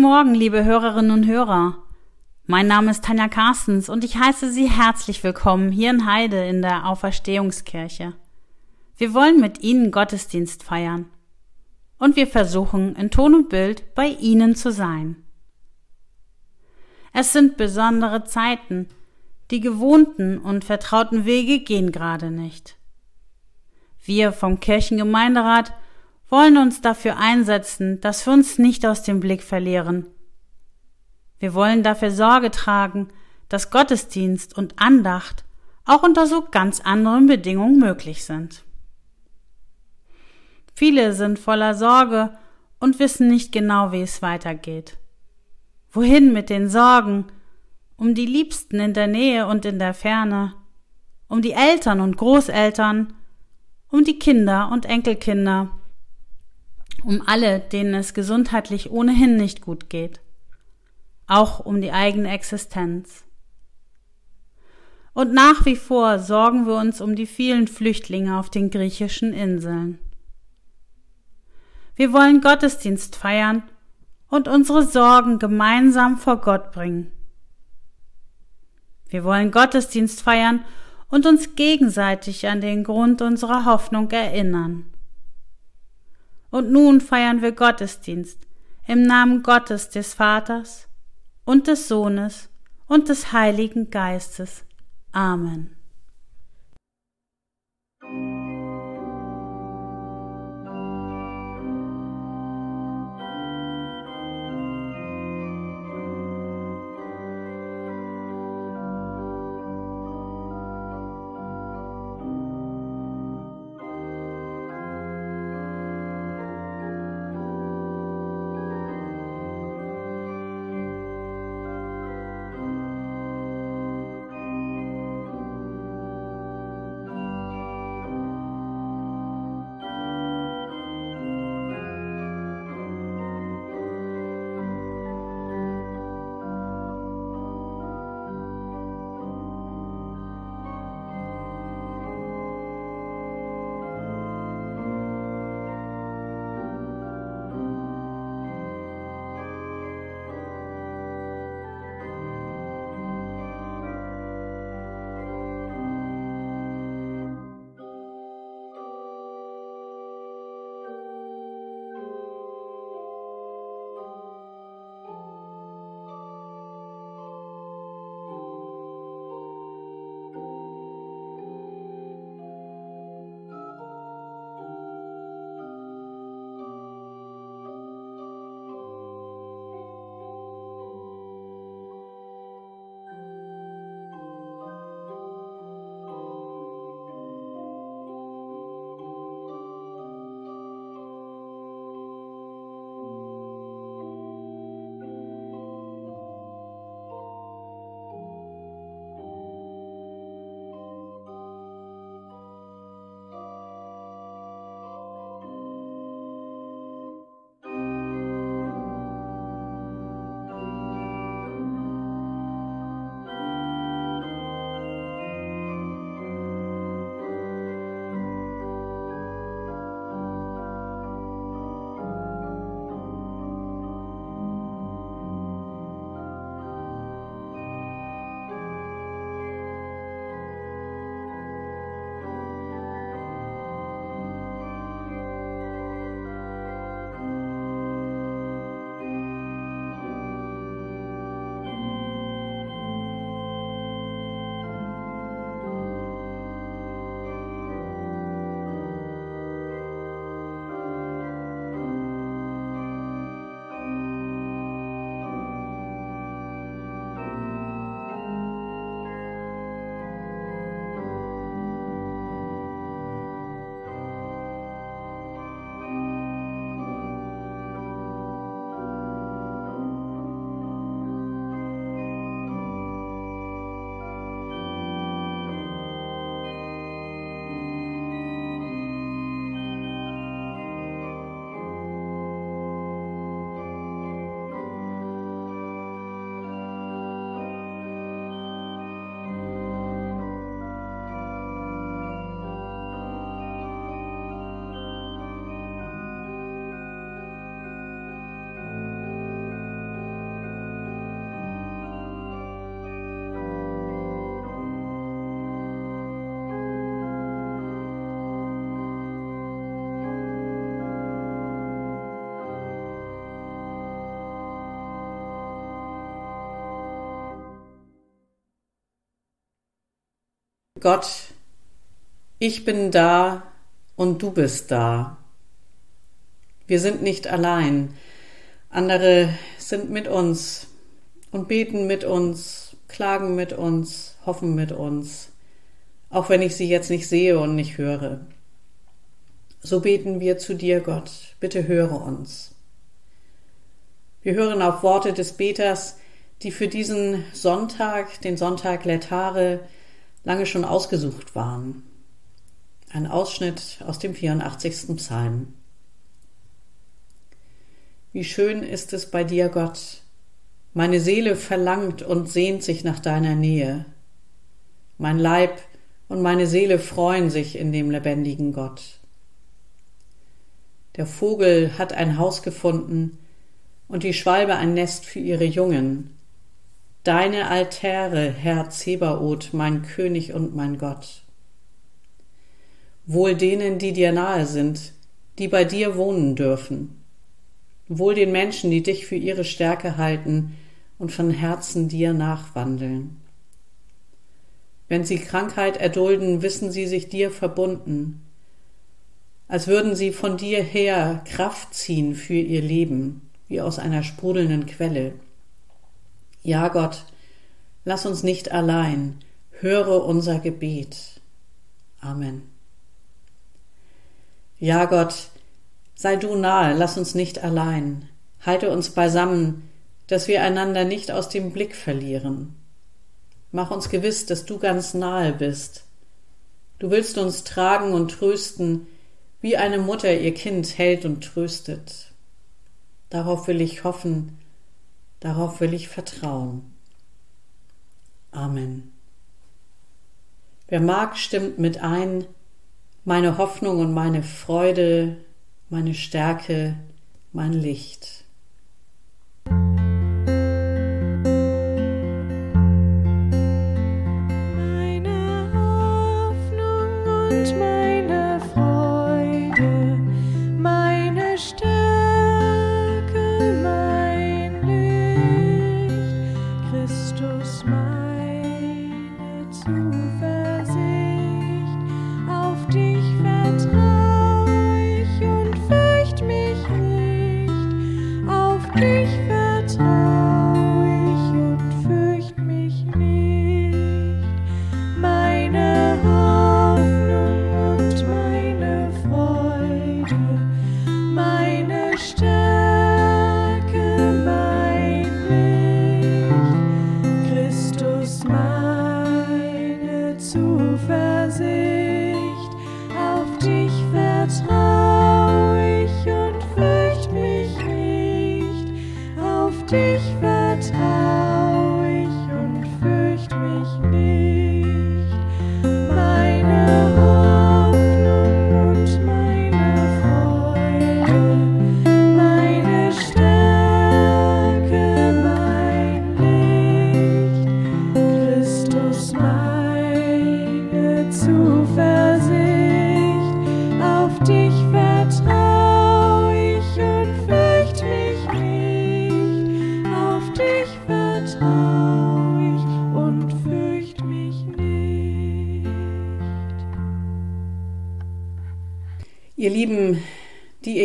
Guten Morgen, liebe Hörerinnen und Hörer. Mein Name ist Tanja Carstens und ich heiße Sie herzlich willkommen hier in Heide in der Auferstehungskirche. Wir wollen mit Ihnen Gottesdienst feiern. Und wir versuchen in Ton und Bild bei Ihnen zu sein. Es sind besondere Zeiten. Die gewohnten und vertrauten Wege gehen gerade nicht. Wir vom Kirchengemeinderat wollen uns dafür einsetzen, dass wir uns nicht aus dem Blick verlieren. Wir wollen dafür Sorge tragen, dass Gottesdienst und Andacht auch unter so ganz anderen Bedingungen möglich sind. Viele sind voller Sorge und wissen nicht genau, wie es weitergeht. Wohin mit den Sorgen um die Liebsten in der Nähe und in der Ferne, um die Eltern und Großeltern, um die Kinder und Enkelkinder, um alle, denen es gesundheitlich ohnehin nicht gut geht, auch um die eigene Existenz. Und nach wie vor sorgen wir uns um die vielen Flüchtlinge auf den griechischen Inseln. Wir wollen Gottesdienst feiern und unsere Sorgen gemeinsam vor Gott bringen. Wir wollen Gottesdienst feiern und uns gegenseitig an den Grund unserer Hoffnung erinnern. Und nun feiern wir Gottesdienst im Namen Gottes des Vaters und des Sohnes und des Heiligen Geistes. Amen. Gott, ich bin da und du bist da. Wir sind nicht allein. Andere sind mit uns und beten mit uns, klagen mit uns, hoffen mit uns, auch wenn ich sie jetzt nicht sehe und nicht höre. So beten wir zu dir, Gott, bitte höre uns. Wir hören auf Worte des Beters, die für diesen Sonntag, den Sonntag Letare, lange schon ausgesucht waren. Ein Ausschnitt aus dem 84. Psalm. Wie schön ist es bei dir, Gott. Meine Seele verlangt und sehnt sich nach deiner Nähe. Mein Leib und meine Seele freuen sich in dem lebendigen Gott. Der Vogel hat ein Haus gefunden und die Schwalbe ein Nest für ihre Jungen. Deine Altäre, Herr Zebaoth, mein König und mein Gott. Wohl denen, die dir nahe sind, die bei dir wohnen dürfen. Wohl den Menschen, die dich für ihre Stärke halten und von Herzen dir nachwandeln. Wenn sie Krankheit erdulden, wissen sie sich dir verbunden, als würden sie von dir her Kraft ziehen für ihr Leben, wie aus einer sprudelnden Quelle. Ja, Gott, lass uns nicht allein, höre unser Gebet. Amen. Ja, Gott, sei du nahe, lass uns nicht allein, halte uns beisammen, dass wir einander nicht aus dem Blick verlieren. Mach uns gewiss, dass du ganz nahe bist. Du willst uns tragen und trösten, wie eine Mutter ihr Kind hält und tröstet. Darauf will ich hoffen, Darauf will ich vertrauen. Amen. Wer mag, stimmt mit ein, meine Hoffnung und meine Freude, meine Stärke, mein Licht.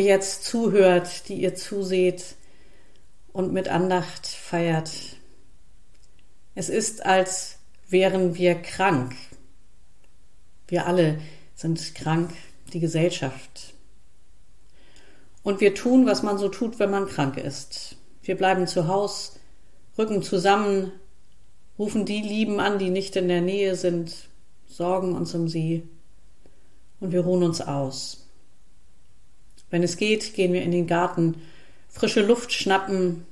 Jetzt zuhört, die ihr zuseht und mit Andacht feiert. Es ist, als wären wir krank. Wir alle sind krank, die Gesellschaft. Und wir tun, was man so tut, wenn man krank ist. Wir bleiben zu Haus, rücken zusammen, rufen die Lieben an, die nicht in der Nähe sind, sorgen uns um sie und wir ruhen uns aus. Wenn es geht, gehen wir in den Garten, frische Luft schnappen,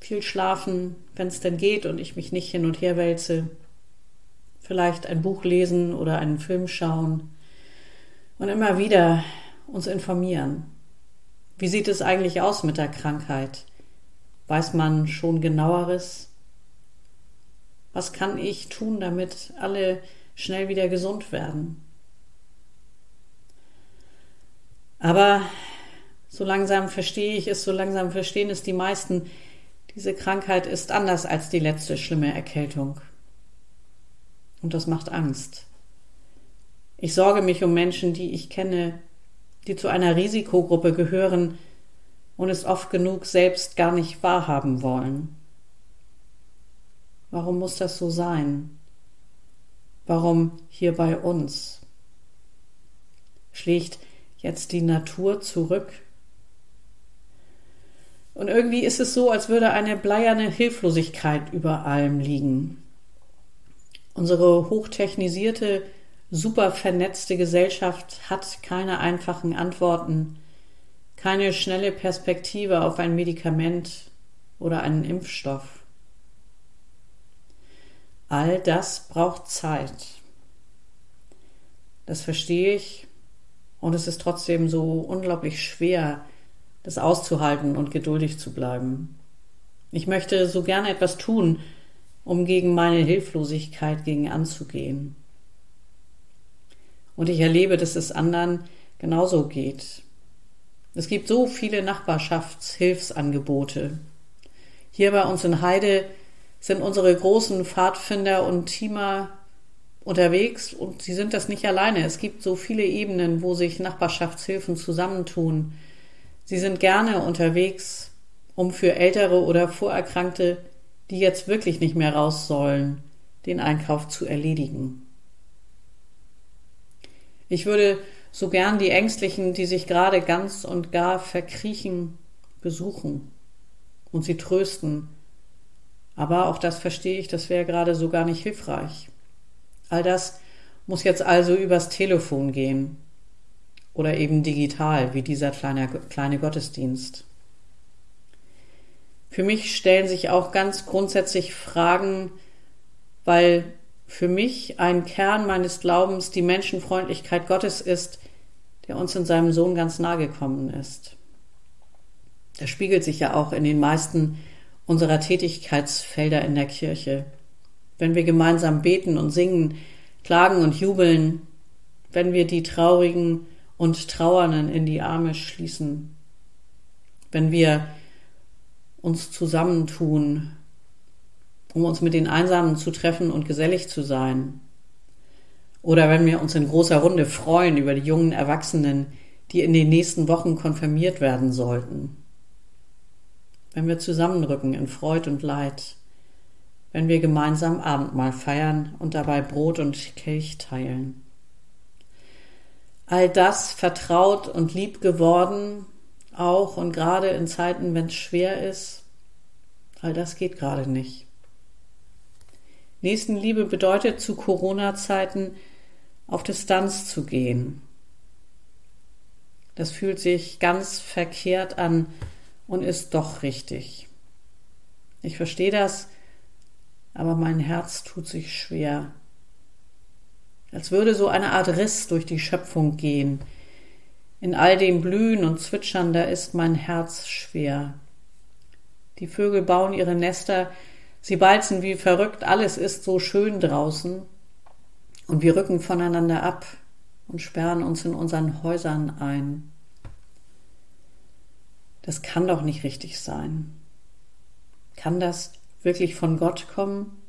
viel schlafen, wenn es denn geht und ich mich nicht hin und her wälze. Vielleicht ein Buch lesen oder einen Film schauen und immer wieder uns informieren. Wie sieht es eigentlich aus mit der Krankheit? Weiß man schon genaueres? Was kann ich tun, damit alle schnell wieder gesund werden? Aber so langsam verstehe ich es, so langsam verstehen es die meisten, diese Krankheit ist anders als die letzte schlimme Erkältung. Und das macht Angst. Ich sorge mich um Menschen, die ich kenne, die zu einer Risikogruppe gehören und es oft genug selbst gar nicht wahrhaben wollen. Warum muss das so sein? Warum hier bei uns? Schlägt jetzt die Natur zurück? Und irgendwie ist es so, als würde eine bleierne Hilflosigkeit über allem liegen. Unsere hochtechnisierte, super vernetzte Gesellschaft hat keine einfachen Antworten, keine schnelle Perspektive auf ein Medikament oder einen Impfstoff. All das braucht Zeit. Das verstehe ich und es ist trotzdem so unglaublich schwer, das auszuhalten und geduldig zu bleiben. Ich möchte so gerne etwas tun, um gegen meine Hilflosigkeit gegen anzugehen. Und ich erlebe, dass es anderen genauso geht. Es gibt so viele Nachbarschaftshilfsangebote. Hier bei uns in Heide sind unsere großen Pfadfinder und Teamer unterwegs und sie sind das nicht alleine. Es gibt so viele Ebenen, wo sich Nachbarschaftshilfen zusammentun. Sie sind gerne unterwegs, um für Ältere oder Vorerkrankte, die jetzt wirklich nicht mehr raus sollen, den Einkauf zu erledigen. Ich würde so gern die Ängstlichen, die sich gerade ganz und gar verkriechen, besuchen und sie trösten. Aber auch das verstehe ich, das wäre gerade so gar nicht hilfreich. All das muss jetzt also übers Telefon gehen oder eben digital, wie dieser kleine, kleine Gottesdienst. Für mich stellen sich auch ganz grundsätzlich Fragen, weil für mich ein Kern meines Glaubens die Menschenfreundlichkeit Gottes ist, der uns in seinem Sohn ganz nahe gekommen ist. Das spiegelt sich ja auch in den meisten unserer Tätigkeitsfelder in der Kirche. Wenn wir gemeinsam beten und singen, klagen und jubeln, wenn wir die Traurigen und Trauernden in die Arme schließen, wenn wir uns zusammentun, um uns mit den Einsamen zu treffen und gesellig zu sein, oder wenn wir uns in großer Runde freuen über die jungen Erwachsenen, die in den nächsten Wochen konfirmiert werden sollten, wenn wir zusammenrücken in Freud und Leid, wenn wir gemeinsam Abendmahl feiern und dabei Brot und Kelch teilen. All das vertraut und lieb geworden, auch und gerade in Zeiten, wenn es schwer ist, all das geht gerade nicht. Nächstenliebe bedeutet zu Corona-Zeiten auf Distanz zu gehen. Das fühlt sich ganz verkehrt an, und ist doch richtig. Ich verstehe das, aber mein Herz tut sich schwer. Als würde so eine Art Riss durch die Schöpfung gehen. In all dem Blühen und Zwitschern, da ist mein Herz schwer. Die Vögel bauen ihre Nester, sie balzen wie verrückt, alles ist so schön draußen. Und wir rücken voneinander ab und sperren uns in unseren Häusern ein. Das kann doch nicht richtig sein. Kann das wirklich von Gott kommen?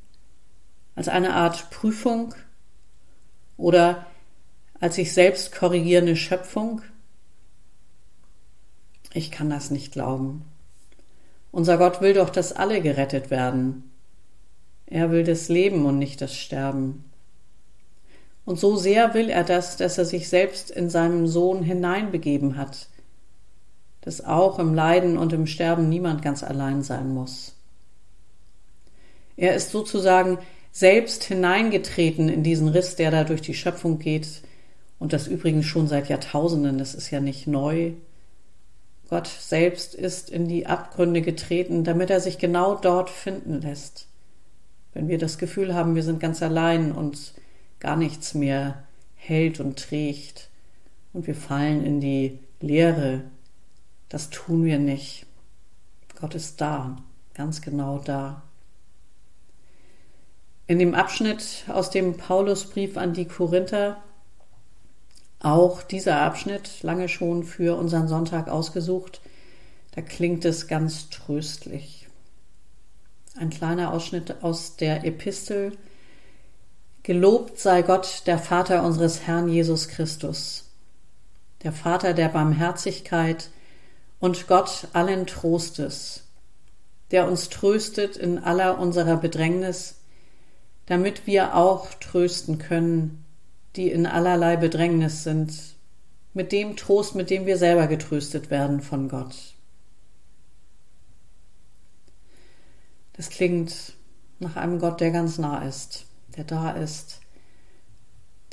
Als eine Art Prüfung oder als sich selbst korrigierende Schöpfung? Ich kann das nicht glauben. Unser Gott will doch, dass alle gerettet werden. Er will das Leben und nicht das Sterben. Und so sehr will er das, dass er sich selbst in seinem Sohn hineinbegeben hat, dass auch im Leiden und im Sterben niemand ganz allein sein muss. Er ist sozusagen selbst hineingetreten in diesen Riss, der da durch die Schöpfung geht, und das übrigens schon seit Jahrtausenden, das ist ja nicht neu. Gott selbst ist in die Abgründe getreten, damit er sich genau dort finden lässt. Wenn wir das Gefühl haben, wir sind ganz allein und gar nichts mehr hält und trägt und wir fallen in die Leere, das tun wir nicht. Gott ist da, ganz genau da. In dem Abschnitt aus dem Paulusbrief an die Korinther, auch dieser Abschnitt, lange schon für unseren Sonntag ausgesucht, da klingt es ganz tröstlich. Ein kleiner Ausschnitt aus der Epistel, Gelobt sei Gott, der Vater unseres Herrn Jesus Christus, der Vater der Barmherzigkeit und Gott allen Trostes, der uns tröstet in aller unserer Bedrängnis, damit wir auch trösten können, die in allerlei Bedrängnis sind, mit dem Trost, mit dem wir selber getröstet werden von Gott. Das klingt nach einem Gott, der ganz nah ist der da ist,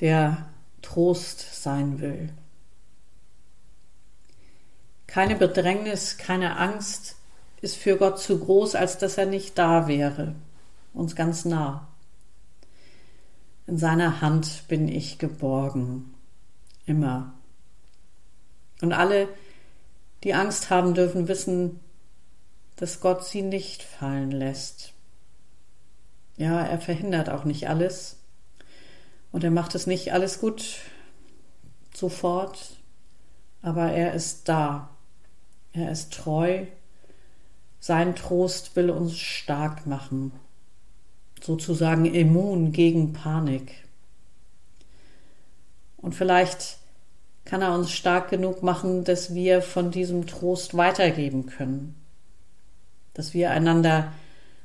der Trost sein will. Keine Bedrängnis, keine Angst ist für Gott zu groß, als dass er nicht da wäre, uns ganz nah. In seiner Hand bin ich geborgen, immer. Und alle, die Angst haben, dürfen wissen, dass Gott sie nicht fallen lässt. Ja, er verhindert auch nicht alles. Und er macht es nicht alles gut sofort, aber er ist da. Er ist treu. Sein Trost will uns stark machen, sozusagen immun gegen Panik. Und vielleicht kann er uns stark genug machen, dass wir von diesem Trost weitergeben können, dass wir einander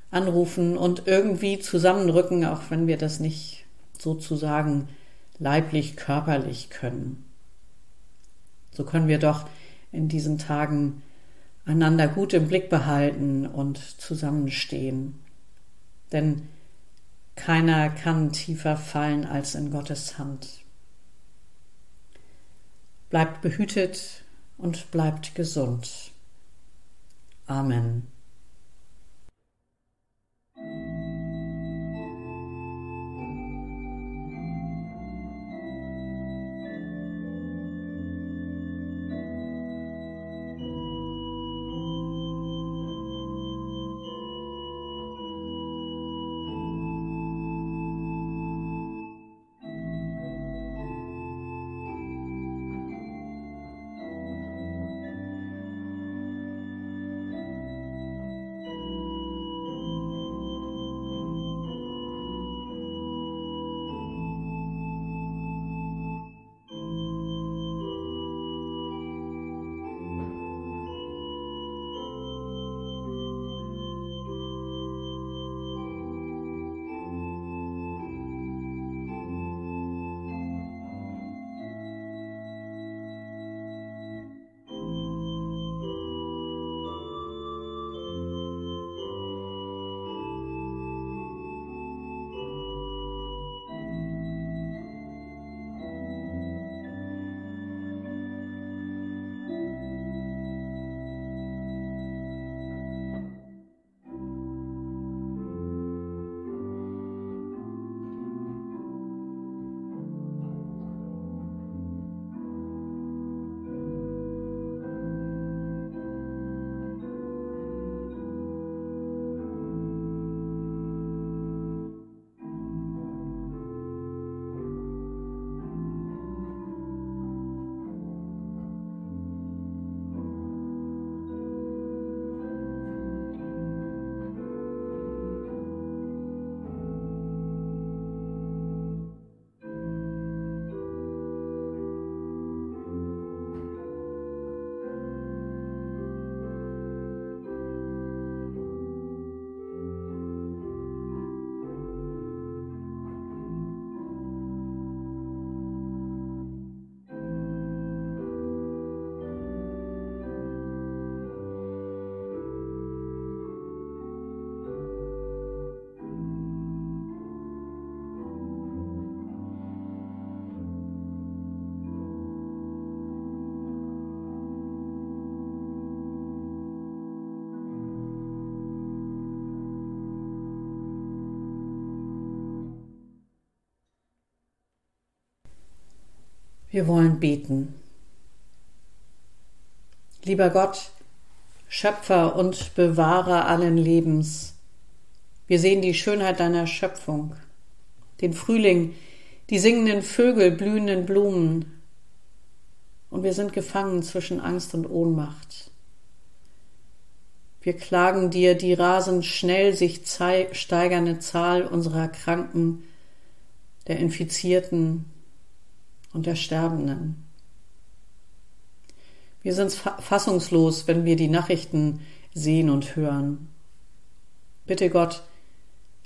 anrufen und irgendwie zusammenrücken, auch wenn wir das nicht sozusagen leiblich, körperlich können. So können wir doch in diesen Tagen einander gut im Blick behalten und zusammenstehen. Denn keiner kann tiefer fallen als in Gottes Hand. Bleibt behütet und bleibt gesund. Amen. Wir wollen beten. Lieber Gott, Schöpfer und Bewahrer allen Lebens, wir sehen die Schönheit deiner Schöpfung, den Frühling, die singenden Vögel, blühenden Blumen, und wir sind gefangen zwischen Angst und Ohnmacht. Wir klagen dir die rasend schnell sich steigernde Zahl unserer Kranken, der Infizierten und der Sterbenden. Wir sind fassungslos, wenn wir die Nachrichten sehen und hören. Bitte Gott,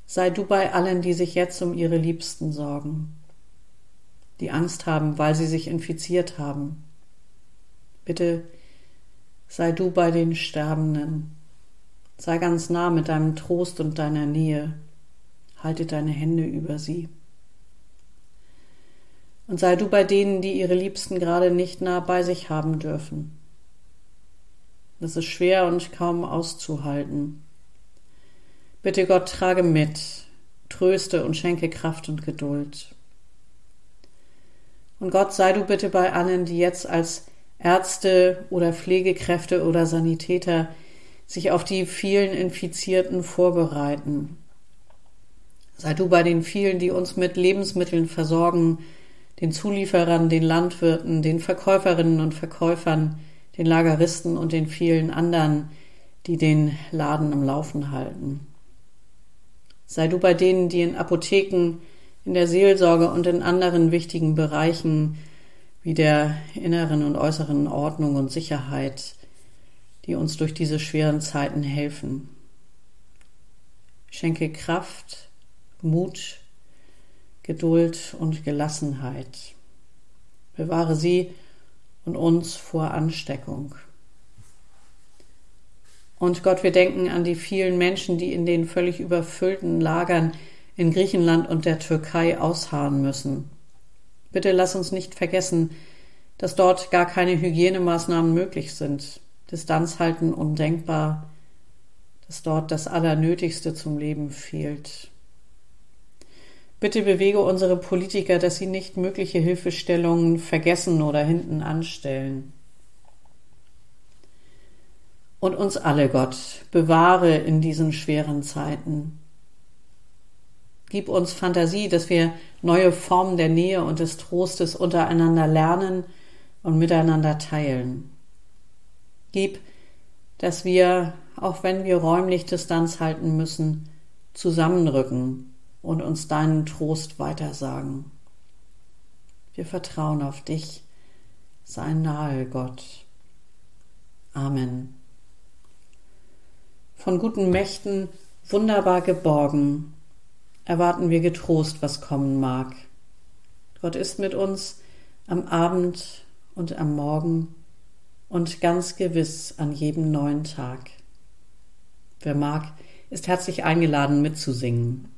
sei du bei allen, die sich jetzt um ihre Liebsten sorgen, die Angst haben, weil sie sich infiziert haben. Bitte sei du bei den Sterbenden. Sei ganz nah mit deinem Trost und deiner Nähe. Halte deine Hände über sie. Und sei du bei denen, die ihre Liebsten gerade nicht nah bei sich haben dürfen. Das ist schwer und kaum auszuhalten. Bitte Gott, trage mit, tröste und schenke Kraft und Geduld. Und Gott, sei du bitte bei allen, die jetzt als Ärzte oder Pflegekräfte oder Sanitäter sich auf die vielen Infizierten vorbereiten. Sei du bei den vielen, die uns mit Lebensmitteln versorgen, den Zulieferern, den Landwirten, den Verkäuferinnen und Verkäufern, den Lageristen und den vielen anderen, die den Laden am Laufen halten. Sei du bei denen, die in Apotheken, in der Seelsorge und in anderen wichtigen Bereichen wie der inneren und äußeren Ordnung und Sicherheit, die uns durch diese schweren Zeiten helfen. Schenke Kraft, Mut, Geduld und Gelassenheit. Bewahre sie und uns vor Ansteckung. Und Gott, wir denken an die vielen Menschen, die in den völlig überfüllten Lagern in Griechenland und der Türkei ausharren müssen. Bitte lass uns nicht vergessen, dass dort gar keine Hygienemaßnahmen möglich sind, Distanz halten undenkbar, dass dort das Allernötigste zum Leben fehlt. Bitte bewege unsere Politiker, dass sie nicht mögliche Hilfestellungen vergessen oder hinten anstellen und uns alle, Gott, bewahre in diesen schweren Zeiten. Gib uns Fantasie, dass wir neue Formen der Nähe und des Trostes untereinander lernen und miteinander teilen. Gib, dass wir, auch wenn wir räumlich Distanz halten müssen, zusammenrücken und uns deinen Trost weitersagen. Wir vertrauen auf dich. Sei nahe, Gott. Amen von guten Mächten wunderbar geborgen, erwarten wir getrost, was kommen mag. Gott ist mit uns am Abend und am Morgen und ganz gewiss an jedem neuen Tag. Wer mag, ist herzlich eingeladen mitzusingen.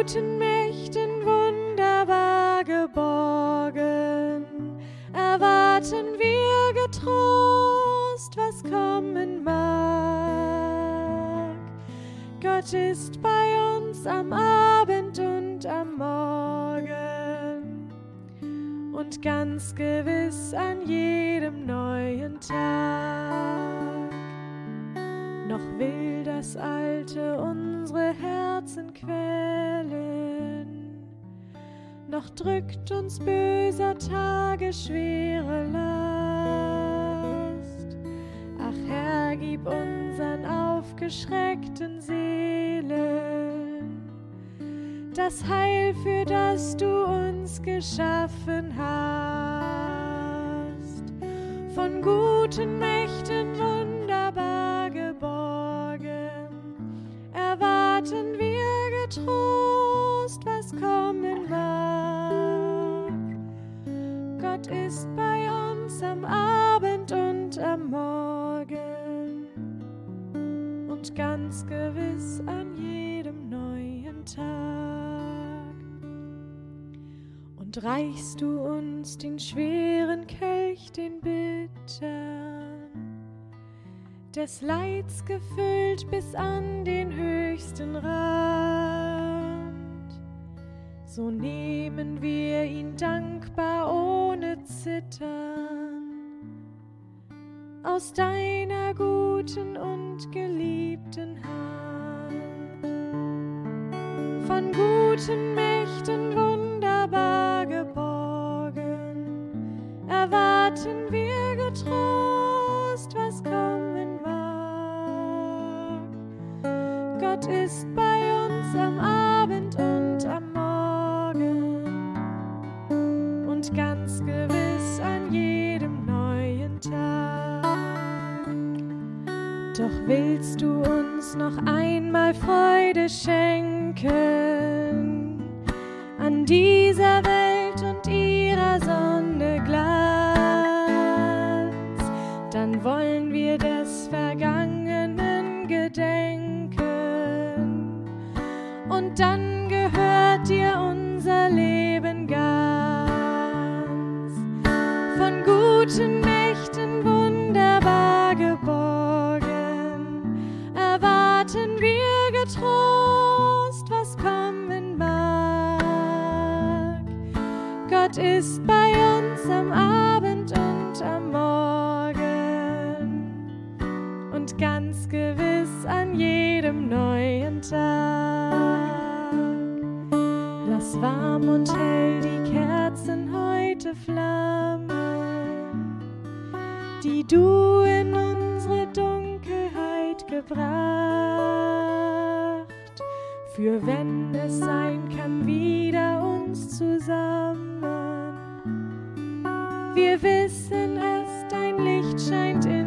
Guten Mächten wunderbar geborgen, erwarten wir getrost, was kommen mag. Gott ist bei uns am Abend und am Morgen und ganz gewiss an jedem neuen Tag. Noch will das Alte unsere Herzen quälen, noch drückt uns böser Tage schwere Last. Ach Herr, gib unseren aufgeschreckten Seelen das Heil, für das du uns geschaffen hast. Von guten Mächten wunderbar kommen mag. Gott ist bei uns am Abend und am Morgen und ganz gewiss an jedem neuen Tag. Und reichst du uns den schweren Kelch, den bittern, des Leids gefüllt bis an den höchsten Rand, so nehmen wir ihn dankbar ohne Zittern aus deiner guten und geliebten Hand. Von guten Mächten wunderbar geborgen, erwarten wir getrost, was kommen mag. Gott ist bei Lass warm und hell die Kerzen heute flammen, die du in unsere Dunkelheit gebracht, für wenn es sein kann, wieder uns zusammen. Wir wissen es, dein Licht scheint in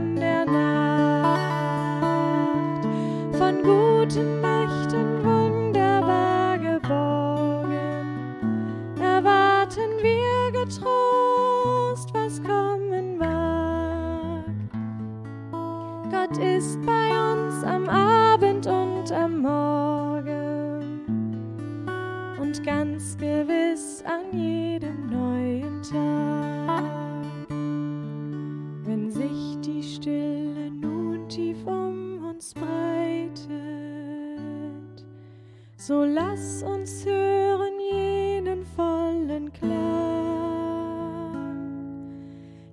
so lass uns hören jenen vollen Klang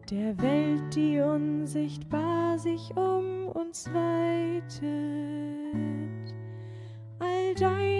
der Welt, die unsichtbar sich um uns weitet, all deiner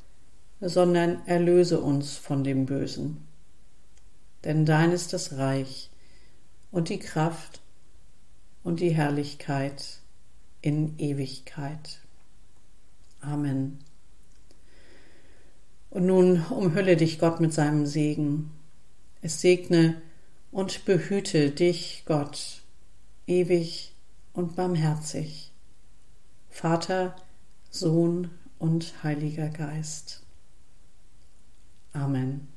sondern erlöse uns von dem Bösen. Denn dein ist das Reich und die Kraft und die Herrlichkeit in Ewigkeit. Amen. Und nun umhülle dich Gott mit seinem Segen. Es segne und behüte dich, Gott, ewig und barmherzig. Vater, Sohn und Heiliger Geist. Amen.